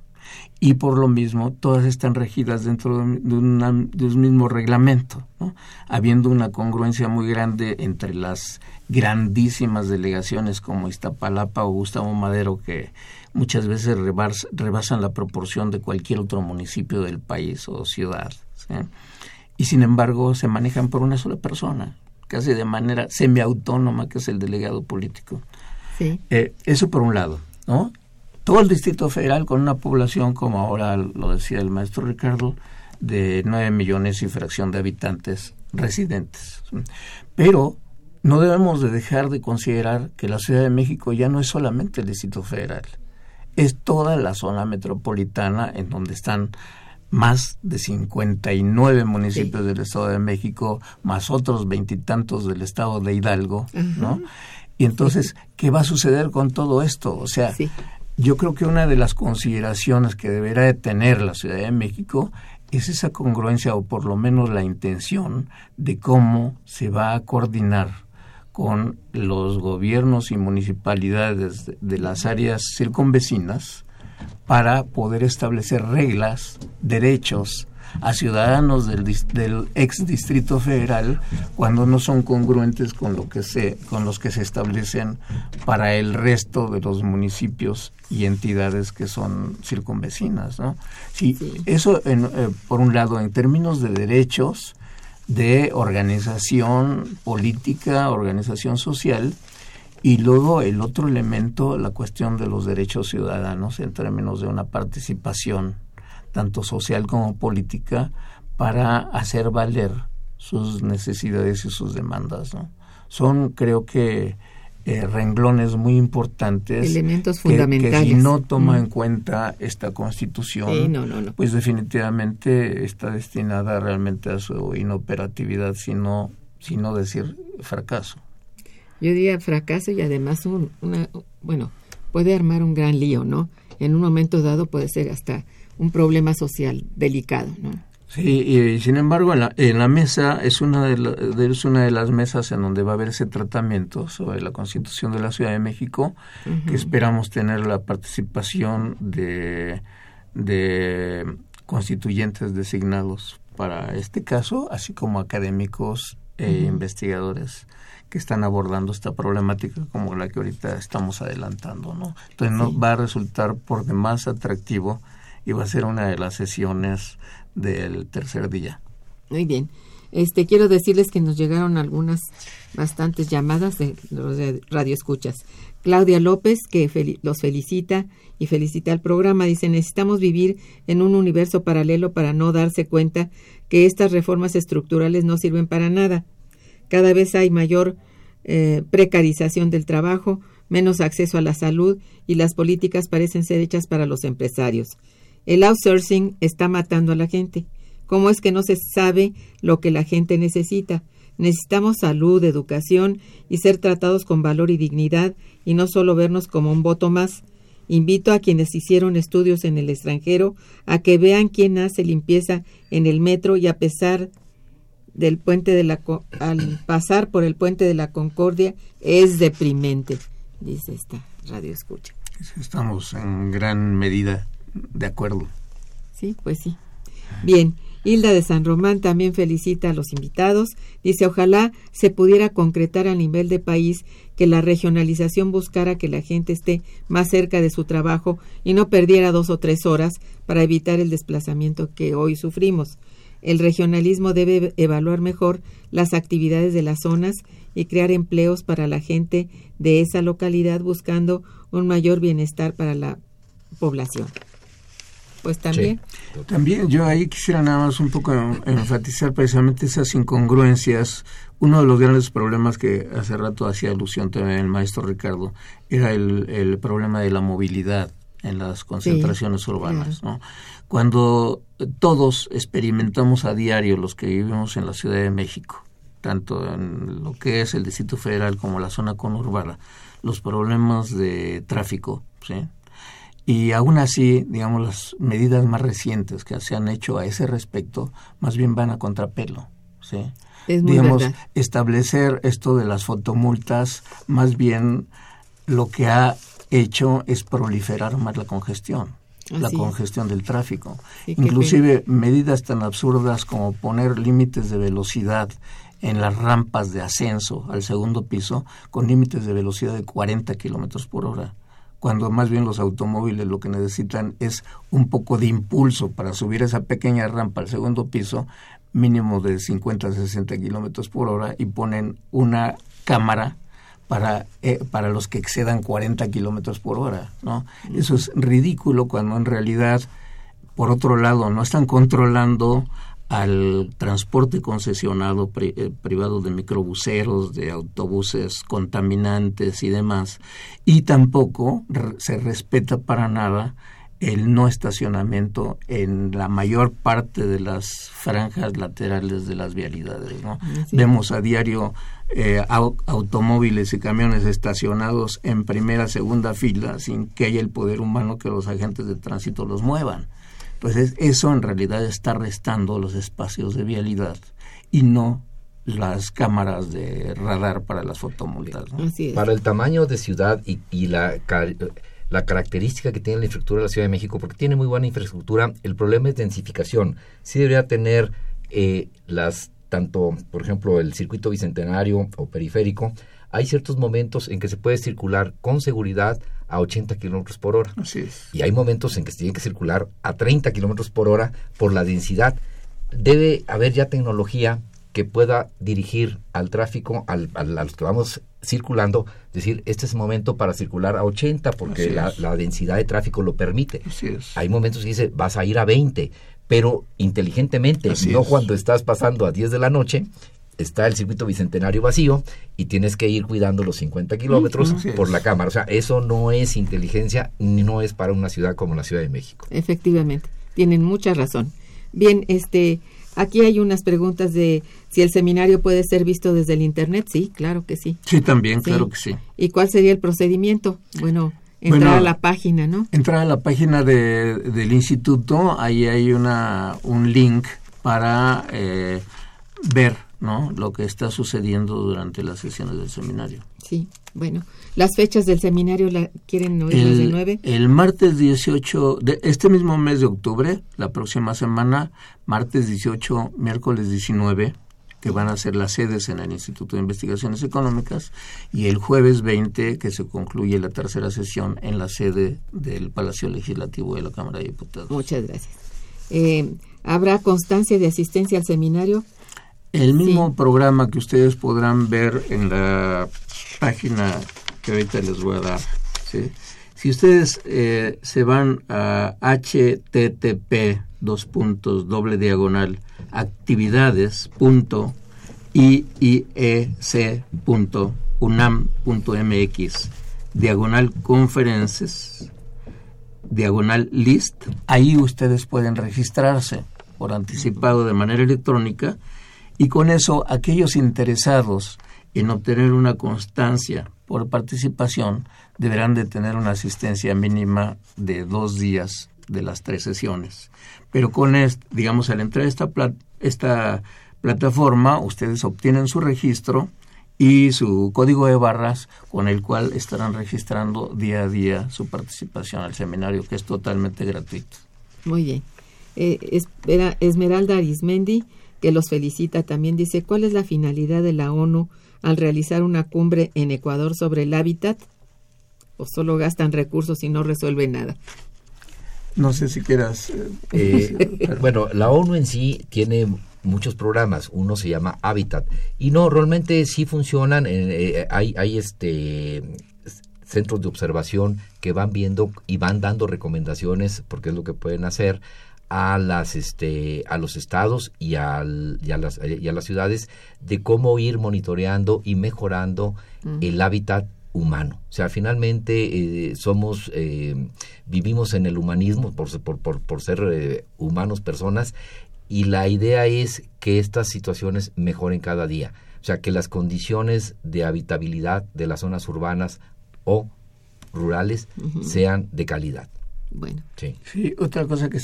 Y por lo mismo, todas están regidas dentro de, una, de un mismo reglamento, ¿no? habiendo una congruencia muy grande entre las grandísimas delegaciones como Iztapalapa o Gustavo Madero, que muchas veces rebas, rebasan la proporción de cualquier otro municipio del país o ciudad. ¿sí? Y sin embargo, se manejan por una sola persona casi de manera semiautónoma, que es el delegado político. Sí. Eh, eso por un lado, ¿no? Todo el Distrito Federal con una población, como ahora lo decía el maestro Ricardo, de 9 millones y fracción de habitantes residentes. Pero no debemos de dejar de considerar que la Ciudad de México ya no es solamente el Distrito Federal, es toda la zona metropolitana en donde están más de 59 municipios sí. del Estado de México, más otros veintitantos del Estado de Hidalgo, uh -huh. ¿no? Y entonces, ¿qué va a suceder con todo esto? O sea, sí. yo creo que una de las consideraciones que deberá de tener la Ciudad de México es esa congruencia o por lo menos la intención de cómo se va a coordinar con los gobiernos y municipalidades de, de las áreas circunvecinas, para poder establecer reglas, derechos a ciudadanos del, del, ex distrito federal cuando no son congruentes con lo que se con los que se establecen para el resto de los municipios y entidades que son circunvecinas no sí, sí. eso en, eh, por un lado en términos de derechos de organización política organización social y luego el otro elemento, la cuestión de los derechos ciudadanos en términos de una participación tanto social como política para hacer valer sus necesidades y sus demandas. Son, creo que, eh, renglones muy importantes. Elementos que, fundamentales. Que si no toma mm. en cuenta esta constitución, sí, no, no, no. pues definitivamente está destinada realmente a su inoperatividad, sino, sino decir fracaso yo diría fracaso y además un, una, bueno, puede armar un gran lío, ¿no? En un momento dado puede ser hasta un problema social delicado, ¿no? Sí, y sin embargo en la, en la mesa es una de, la, es una de las mesas en donde va a haber ese tratamiento sobre la Constitución de la Ciudad de México, uh -huh. que esperamos tener la participación de, de constituyentes designados para este caso, así como académicos e investigadores que están abordando esta problemática como la que ahorita estamos adelantando, ¿no? Entonces no va a resultar por demás atractivo y va a ser una de las sesiones del tercer día. Muy bien. Este quiero decirles que nos llegaron algunas bastantes llamadas de los radioescuchas. Claudia López que los felicita y felicita al programa dice necesitamos vivir en un universo paralelo para no darse cuenta que estas reformas estructurales no sirven para nada. Cada vez hay mayor eh, precarización del trabajo, menos acceso a la salud y las políticas parecen ser hechas para los empresarios. El outsourcing está matando a la gente. ¿Cómo es que no se sabe lo que la gente necesita? Necesitamos salud, educación y ser tratados con valor y dignidad y no solo vernos como un voto más. Invito a quienes hicieron estudios en el extranjero a que vean quién hace limpieza en el metro y a pesar del puente de la al pasar por el puente de la Concordia es deprimente, dice esta radio escucha. Estamos en gran medida de acuerdo. Sí, pues sí. Bien, Hilda de San Román también felicita a los invitados. Dice, ojalá se pudiera concretar a nivel de país que la regionalización buscara que la gente esté más cerca de su trabajo y no perdiera dos o tres horas para evitar el desplazamiento que hoy sufrimos. El regionalismo debe evaluar mejor las actividades de las zonas y crear empleos para la gente de esa localidad buscando un mayor bienestar para la población. Pues también. También yo ahí quisiera nada más un poco enfatizar precisamente esas incongruencias. Uno de los grandes problemas que hace rato hacía alusión también el maestro Ricardo era el, el problema de la movilidad en las concentraciones urbanas. ¿no? Cuando todos experimentamos a diario los que vivimos en la Ciudad de México, tanto en lo que es el Distrito Federal como la zona conurbana, los problemas de tráfico, ¿sí? Y aún así, digamos, las medidas más recientes que se han hecho a ese respecto, más bien van a contrapelo, ¿sí? digamos, establecer esto de las fotomultas, más bien lo que ha hecho es proliferar más la congestión la congestión del tráfico. Inclusive medidas tan absurdas como poner límites de velocidad en las rampas de ascenso al segundo piso con límites de velocidad de 40 kilómetros por hora cuando más bien los automóviles lo que necesitan es un poco de impulso para subir esa pequeña rampa al segundo piso, mínimo de 50 a 60 kilómetros por hora, y ponen una cámara para, eh, para los que excedan 40 kilómetros por hora, ¿no? Eso es ridículo cuando en realidad, por otro lado, no están controlando al transporte concesionado eh, privado de microbuseros, de autobuses contaminantes y demás, y tampoco se respeta para nada el no estacionamiento en la mayor parte de las franjas laterales de las vialidades. ¿no? Vemos a diario eh, automóviles y camiones estacionados en primera, segunda fila sin que haya el poder humano que los agentes de tránsito los muevan. Pues eso en realidad está restando los espacios de vialidad y no las cámaras de radar para las fotomultas. Para el tamaño de ciudad y, y la la característica que tiene la infraestructura de la Ciudad de México, porque tiene muy buena infraestructura, el problema es densificación. Sí debería tener eh, las, tanto, por ejemplo, el circuito bicentenario o periférico, hay ciertos momentos en que se puede circular con seguridad a 80 kilómetros por hora. Y hay momentos en que se tiene que circular a 30 kilómetros por hora por la densidad. Debe haber ya tecnología que pueda dirigir al tráfico, al, a los que vamos circulando, decir, este es el momento para circular a 80 porque la, densidad de tráfico lo permite. Hay momentos que dice, vas a ir a 20, pero inteligentemente, no cuando estás pasando a 10 de la noche, está el circuito bicentenario vacío y tienes que ir cuidando los 50 kilómetros por la cámara. O sea, eso no es inteligencia, ni no es para una ciudad como la Ciudad de México. Efectivamente, tienen mucha razón. Bien, este, Aquí hay unas preguntas de si el seminario puede ser visto desde el Internet. Sí, claro que sí. Sí, también, claro que sí. ¿Y cuál sería el procedimiento? Bueno, entrar a la página, ¿no? Entrar a la página de, del instituto, ahí hay una, un link para eh, ver ¿no? lo que está sucediendo durante las sesiones del seminario. Sí, bueno. ¿Las fechas del seminario la quieren oír el, de nueve? El martes 18 de este mismo mes de octubre, la próxima semana, martes 18, miércoles 19, que van a ser las sedes en el Instituto de Investigaciones Económicas, y el jueves 20, que se concluye la tercera sesión en la sede del Palacio Legislativo de la Cámara de Diputados. Muchas gracias. Eh, ¿Habrá constancia de asistencia al seminario? El mismo programa que ustedes podrán ver en la página que ahorita les voy a dar. Si ustedes eh, se van a http dos puntos doble diagonal actividades punto punto unam punto mx diagonal conferences diagonal list ahí ustedes pueden registrarse por anticipado de manera electrónica y con eso aquellos interesados en obtener una constancia por participación deberán de tener una asistencia mínima de dos días de las tres sesiones. Pero con, este, digamos, al entrar a esta, esta plataforma, ustedes obtienen su registro y su código de barras con el cual estarán registrando día a día su participación al seminario, que es totalmente gratuito. Muy bien. Eh, Esmeralda Arismendi que los felicita, también dice, ¿cuál es la finalidad de la ONU al realizar una cumbre en Ecuador sobre el hábitat? ¿O solo gastan recursos y no resuelven nada? No sé si quieras. Eh, eh, bueno, la ONU en sí tiene muchos programas. Uno se llama Habitat y no realmente sí funcionan. Eh, hay hay este centros de observación que van viendo y van dando recomendaciones porque es lo que pueden hacer a las este a los estados y, al, y, a las, y a las ciudades de cómo ir monitoreando y mejorando el hábitat humano. O sea, finalmente eh, somos, eh, vivimos en el humanismo por, por, por, ser eh, humanos, personas, y la idea es que estas situaciones mejoren cada día. O sea, que las condiciones de habitabilidad de las zonas urbanas o rurales sean de calidad. Bueno. Sí. otra cosa que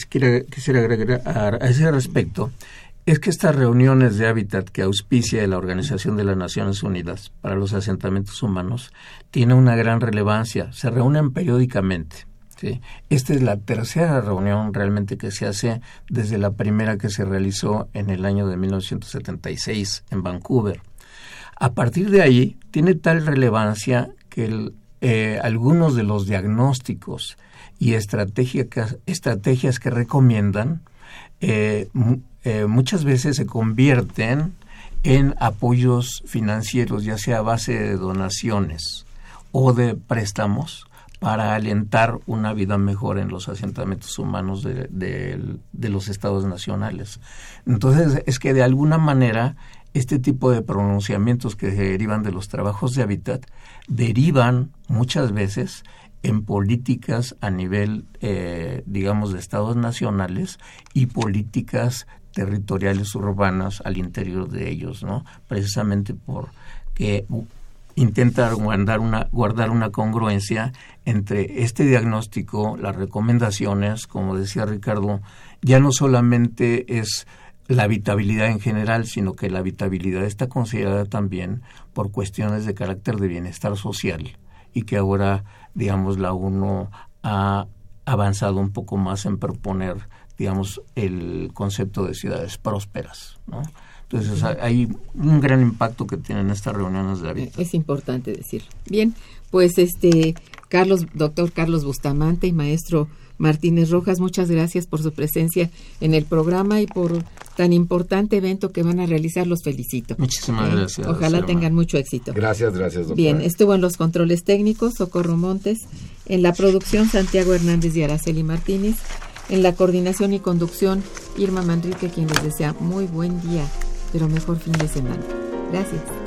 quisiera agregar a ese respecto es que estas reuniones de hábitat que auspicia la Organización de las Naciones Unidas para los asentamientos humanos tienen una gran relevancia. Se reúnen periódicamente. ¿sí? Esta es la tercera reunión realmente que se hace desde la primera que se realizó en el año de 1976 en Vancouver. A partir de ahí, tiene tal relevancia que eh, algunos de los diagnósticos y estrategias, estrategias que recomiendan eh, eh, muchas veces se convierten en apoyos financieros, ya sea a base de donaciones o de préstamos para alentar una vida mejor en los asentamientos humanos de, de, los estados nacionales. Entonces, es que de alguna manera este tipo de pronunciamientos que derivan de los trabajos de hábitat derivan muchas veces en políticas a nivel, eh, digamos, de estados nacionales y políticas territoriales urbanas al interior de ellos, ¿no? Precisamente porque intentar guardar una, guardar una congruencia entre este diagnóstico, las recomendaciones, como decía Ricardo, ya no solamente es la habitabilidad en general, sino que la habitabilidad está considerada también por cuestiones de carácter de bienestar social y que ahora, digamos, la UNO ha avanzado un poco más en proponer, digamos, el concepto de ciudades prósperas, ¿no? Entonces hay un gran impacto que tienen estas reuniones de hábitat. Es importante decirlo. Bien, pues este Carlos, doctor Carlos Bustamante y maestro Martínez Rojas, muchas gracias por su presencia en el programa y por tan importante evento que van a realizar. Los felicito. Muchísimas eh, gracias. Ojalá tengan mucho éxito. Gracias, gracias, doctora. Bien, estuvo en los controles técnicos Socorro Montes, en la producción Santiago Hernández y Araceli Martínez, en la coordinación y conducción Irma Manrique, quien les desea muy buen día, pero mejor fin de semana. Gracias.